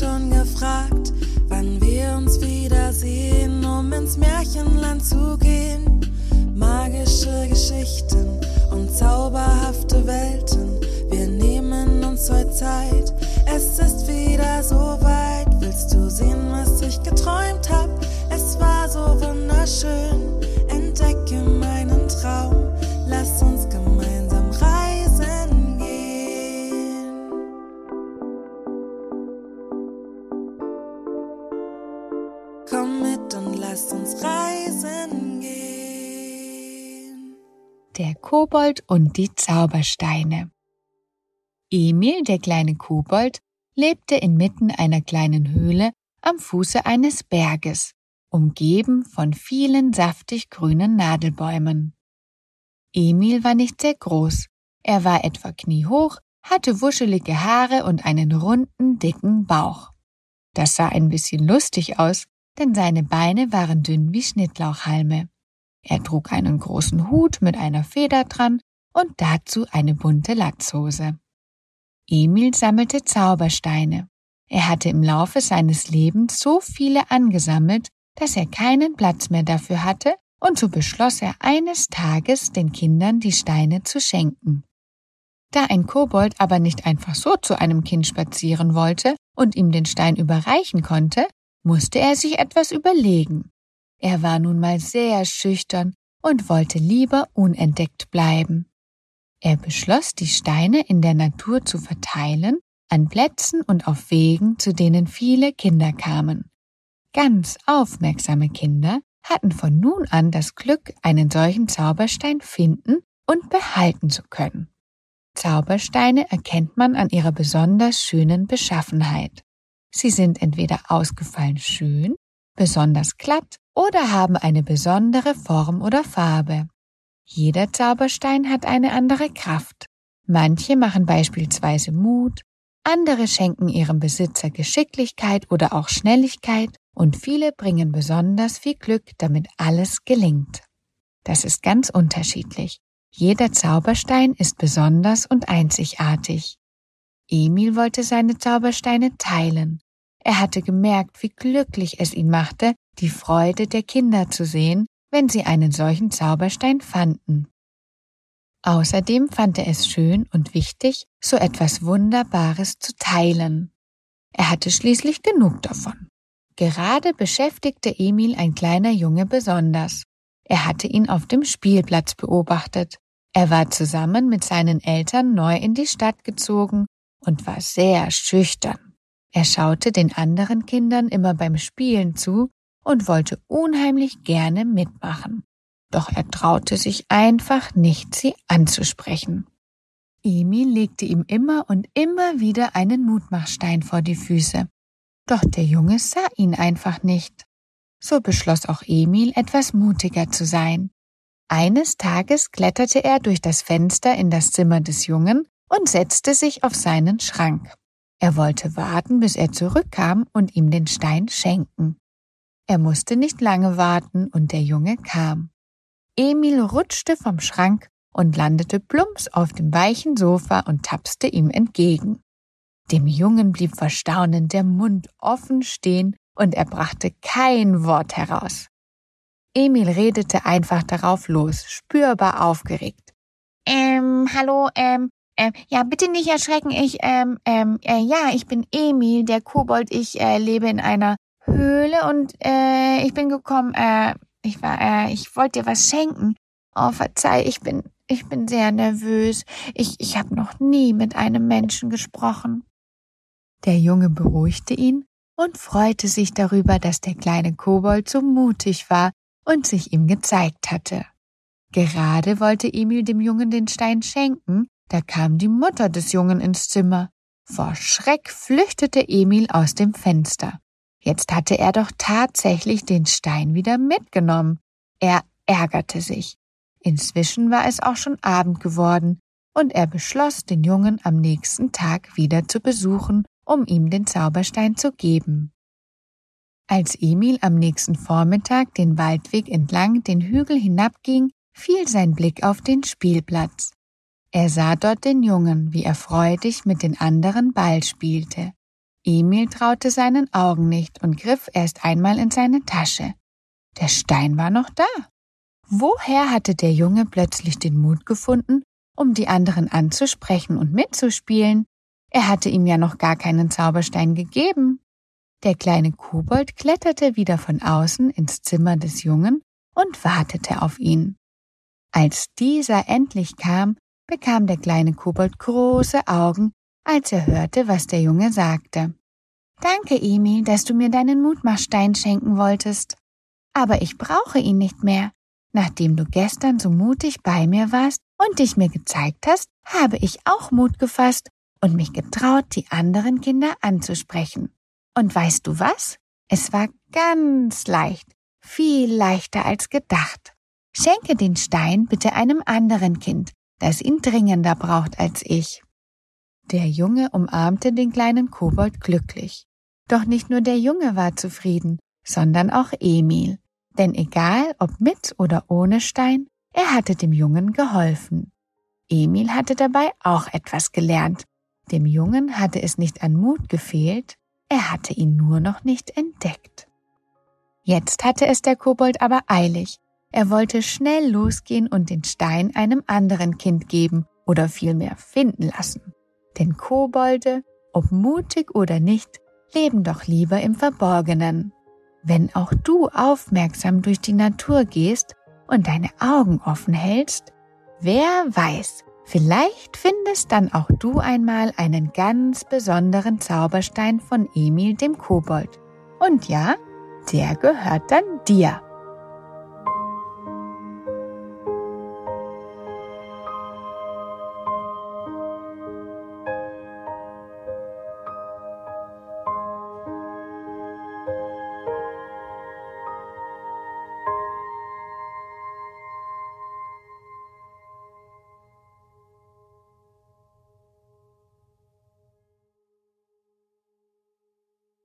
gefragt, wann wir uns wiedersehen, um ins Märchenland zu gehen. Magische Geschichten und zauberhafte Welten, wir nehmen uns heute Zeit. Es ist wieder so weit, willst du sehen, was ich geträumt hab? Es war so wunderschön, Der Kobold und die Zaubersteine. Emil, der kleine Kobold, lebte inmitten einer kleinen Höhle am Fuße eines Berges, umgeben von vielen saftig grünen Nadelbäumen. Emil war nicht sehr groß, er war etwa kniehoch, hatte wuschelige Haare und einen runden, dicken Bauch. Das sah ein bisschen lustig aus, denn seine Beine waren dünn wie Schnittlauchhalme. Er trug einen großen Hut mit einer Feder dran und dazu eine bunte Latzhose. Emil sammelte Zaubersteine. Er hatte im Laufe seines Lebens so viele angesammelt, dass er keinen Platz mehr dafür hatte, und so beschloss er eines Tages den Kindern die Steine zu schenken. Da ein Kobold aber nicht einfach so zu einem Kind spazieren wollte und ihm den Stein überreichen konnte, musste er sich etwas überlegen. Er war nun mal sehr schüchtern und wollte lieber unentdeckt bleiben. Er beschloss, die Steine in der Natur zu verteilen, an Plätzen und auf Wegen, zu denen viele Kinder kamen. Ganz aufmerksame Kinder hatten von nun an das Glück, einen solchen Zauberstein finden und behalten zu können. Zaubersteine erkennt man an ihrer besonders schönen Beschaffenheit. Sie sind entweder ausgefallen schön, besonders glatt oder haben eine besondere Form oder Farbe. Jeder Zauberstein hat eine andere Kraft. Manche machen beispielsweise Mut, andere schenken ihrem Besitzer Geschicklichkeit oder auch Schnelligkeit und viele bringen besonders viel Glück, damit alles gelingt. Das ist ganz unterschiedlich. Jeder Zauberstein ist besonders und einzigartig. Emil wollte seine Zaubersteine teilen. Er hatte gemerkt, wie glücklich es ihn machte, die Freude der Kinder zu sehen, wenn sie einen solchen Zauberstein fanden. Außerdem fand er es schön und wichtig, so etwas Wunderbares zu teilen. Er hatte schließlich genug davon. Gerade beschäftigte Emil ein kleiner Junge besonders. Er hatte ihn auf dem Spielplatz beobachtet. Er war zusammen mit seinen Eltern neu in die Stadt gezogen und war sehr schüchtern. Er schaute den anderen Kindern immer beim Spielen zu und wollte unheimlich gerne mitmachen. Doch er traute sich einfach nicht, sie anzusprechen. Emil legte ihm immer und immer wieder einen Mutmachstein vor die Füße. Doch der Junge sah ihn einfach nicht. So beschloss auch Emil, etwas mutiger zu sein. Eines Tages kletterte er durch das Fenster in das Zimmer des Jungen und setzte sich auf seinen Schrank. Er wollte warten, bis er zurückkam und ihm den Stein schenken. Er musste nicht lange warten und der Junge kam. Emil rutschte vom Schrank und landete plumps auf dem weichen Sofa und tapste ihm entgegen. Dem Jungen blieb vor Staunen der Mund offen stehen und er brachte kein Wort heraus. Emil redete einfach darauf los, spürbar aufgeregt. Ähm, hallo, ähm, ähm, ja, bitte nicht erschrecken. Ich, ähm, ähm, äh, ja, ich bin Emil, der Kobold. Ich äh, lebe in einer Höhle und äh, ich bin gekommen. Äh, ich war, äh, ich wollte dir was schenken. Oh, verzeih, ich bin, ich bin sehr nervös. Ich, ich habe noch nie mit einem Menschen gesprochen. Der Junge beruhigte ihn und freute sich darüber, dass der kleine Kobold so mutig war und sich ihm gezeigt hatte. Gerade wollte Emil dem Jungen den Stein schenken, da kam die Mutter des Jungen ins Zimmer. Vor Schreck flüchtete Emil aus dem Fenster. Jetzt hatte er doch tatsächlich den Stein wieder mitgenommen. Er ärgerte sich. Inzwischen war es auch schon Abend geworden, und er beschloss, den Jungen am nächsten Tag wieder zu besuchen, um ihm den Zauberstein zu geben. Als Emil am nächsten Vormittag den Waldweg entlang den Hügel hinabging, fiel sein Blick auf den Spielplatz. Er sah dort den Jungen, wie er freudig mit den anderen Ball spielte. Emil traute seinen Augen nicht und griff erst einmal in seine Tasche. Der Stein war noch da. Woher hatte der Junge plötzlich den Mut gefunden, um die anderen anzusprechen und mitzuspielen? Er hatte ihm ja noch gar keinen Zauberstein gegeben. Der kleine Kobold kletterte wieder von außen ins Zimmer des Jungen und wartete auf ihn. Als dieser endlich kam, bekam der kleine Kobold große Augen, als er hörte, was der Junge sagte. Danke, Emil, dass du mir deinen Mutmachstein schenken wolltest. Aber ich brauche ihn nicht mehr. Nachdem du gestern so mutig bei mir warst und dich mir gezeigt hast, habe ich auch Mut gefasst und mich getraut, die anderen Kinder anzusprechen. Und weißt du was? Es war ganz leicht, viel leichter als gedacht. Schenke den Stein bitte einem anderen Kind, das ihn dringender braucht als ich. Der Junge umarmte den kleinen Kobold glücklich. Doch nicht nur der Junge war zufrieden, sondern auch Emil. Denn egal ob mit oder ohne Stein, er hatte dem Jungen geholfen. Emil hatte dabei auch etwas gelernt. Dem Jungen hatte es nicht an Mut gefehlt, er hatte ihn nur noch nicht entdeckt. Jetzt hatte es der Kobold aber eilig. Er wollte schnell losgehen und den Stein einem anderen Kind geben oder vielmehr finden lassen. Denn Kobolde, ob mutig oder nicht, leben doch lieber im Verborgenen. Wenn auch du aufmerksam durch die Natur gehst und deine Augen offen hältst, wer weiß, vielleicht findest dann auch du einmal einen ganz besonderen Zauberstein von Emil dem Kobold. Und ja, der gehört dann dir.